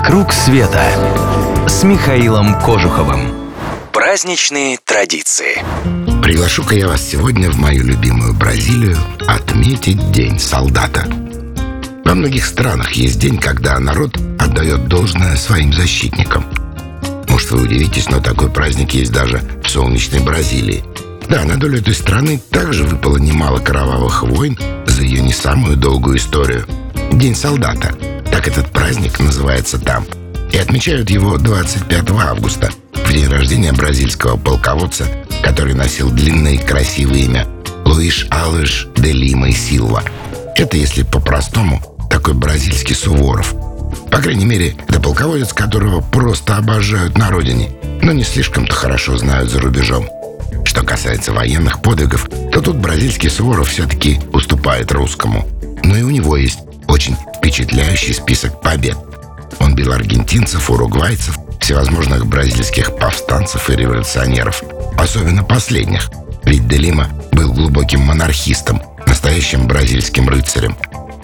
«Вокруг света» с Михаилом Кожуховым. Праздничные традиции. Приглашу-ка я вас сегодня в мою любимую Бразилию отметить День солдата. Во многих странах есть день, когда народ отдает должное своим защитникам. Может, вы удивитесь, но такой праздник есть даже в солнечной Бразилии. Да, на долю этой страны также выпало немало кровавых войн за ее не самую долгую историю. День солдата. Так этот праздник называется там. И отмечают его 25 августа, в день рождения бразильского полководца, который носил длинное и красивое имя Луиш Алыш де Лима и Силва. Это, если по-простому, такой бразильский Суворов. По крайней мере, это полководец, которого просто обожают на родине, но не слишком-то хорошо знают за рубежом. Что касается военных подвигов, то тут бразильский Суворов все-таки уступает русскому. Но и у него есть очень впечатляющий список побед. Он бил аргентинцев, уругвайцев, всевозможных бразильских повстанцев и революционеров. Особенно последних. Ведь Делима был глубоким монархистом, настоящим бразильским рыцарем.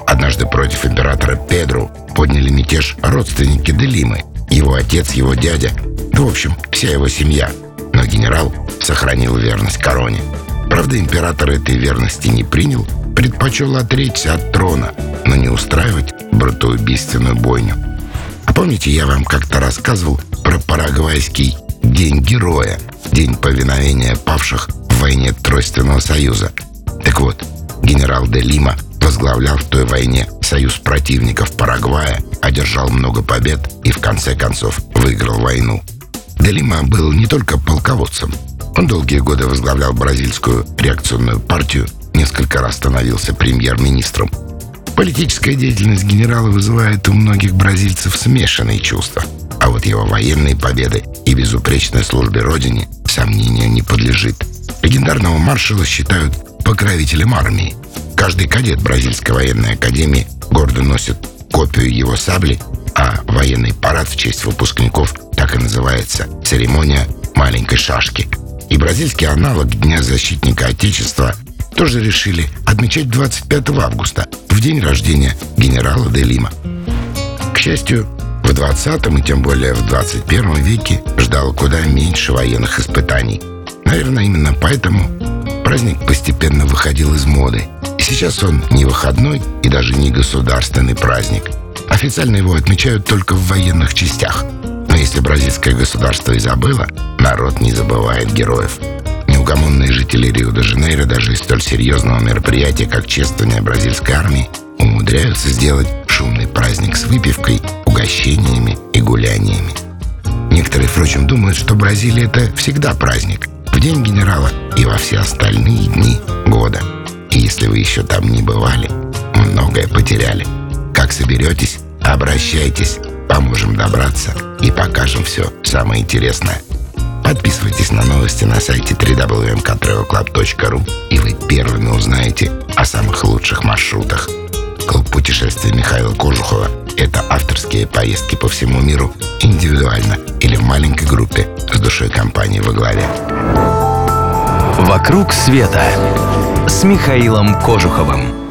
Однажды против императора Педру подняли мятеж родственники Делимы. Его отец, его дядя, да, в общем, вся его семья. Но генерал сохранил верность короне. Правда, император этой верности не принял, предпочел отречься от трона, но не устраивать братоубийственную бойню. А помните, я вам как-то рассказывал про парагвайский День Героя, День повиновения павших в войне Тройственного Союза? Так вот, генерал де Лима возглавлял в той войне союз противников Парагвая, одержал много побед и в конце концов выиграл войну. Делима был не только полководцем. Он долгие годы возглавлял бразильскую реакционную партию, несколько раз становился премьер-министром. Политическая деятельность генерала вызывает у многих бразильцев смешанные чувства. А вот его военные победы и безупречной службе Родине сомнению не подлежит. Легендарного маршала считают покровителем армии. Каждый кадет Бразильской военной академии гордо носит копию его сабли, а военный парад в честь выпускников так и называется «Церемония маленькой шашки». И бразильский аналог Дня защитника Отечества тоже решили отмечать 25 августа, в день рождения генерала де Лима. К счастью, в 20 и тем более в 21 веке ждало куда меньше военных испытаний. Наверное, именно поэтому праздник постепенно выходил из моды. И сейчас он не выходной и даже не государственный праздник. Официально его отмечают только в военных частях – но если бразильское государство и забыло, народ не забывает героев. Неугомонные жители Рио-де-Жанейро даже из столь серьезного мероприятия, как чествование бразильской армии, умудряются сделать шумный праздник с выпивкой, угощениями и гуляниями. Некоторые, впрочем, думают, что Бразилия — это всегда праздник. В День генерала и во все остальные дни года. И если вы еще там не бывали, многое потеряли. Как соберетесь, обращайтесь, поможем добраться — и покажем все самое интересное. Подписывайтесь на новости на сайте www.mktravelclub.ru и вы первыми узнаете о самых лучших маршрутах. Клуб путешествий Михаила Кожухова – это авторские поездки по всему миру индивидуально или в маленькой группе с душой компании во главе. «Вокруг света» с Михаилом Кожуховым.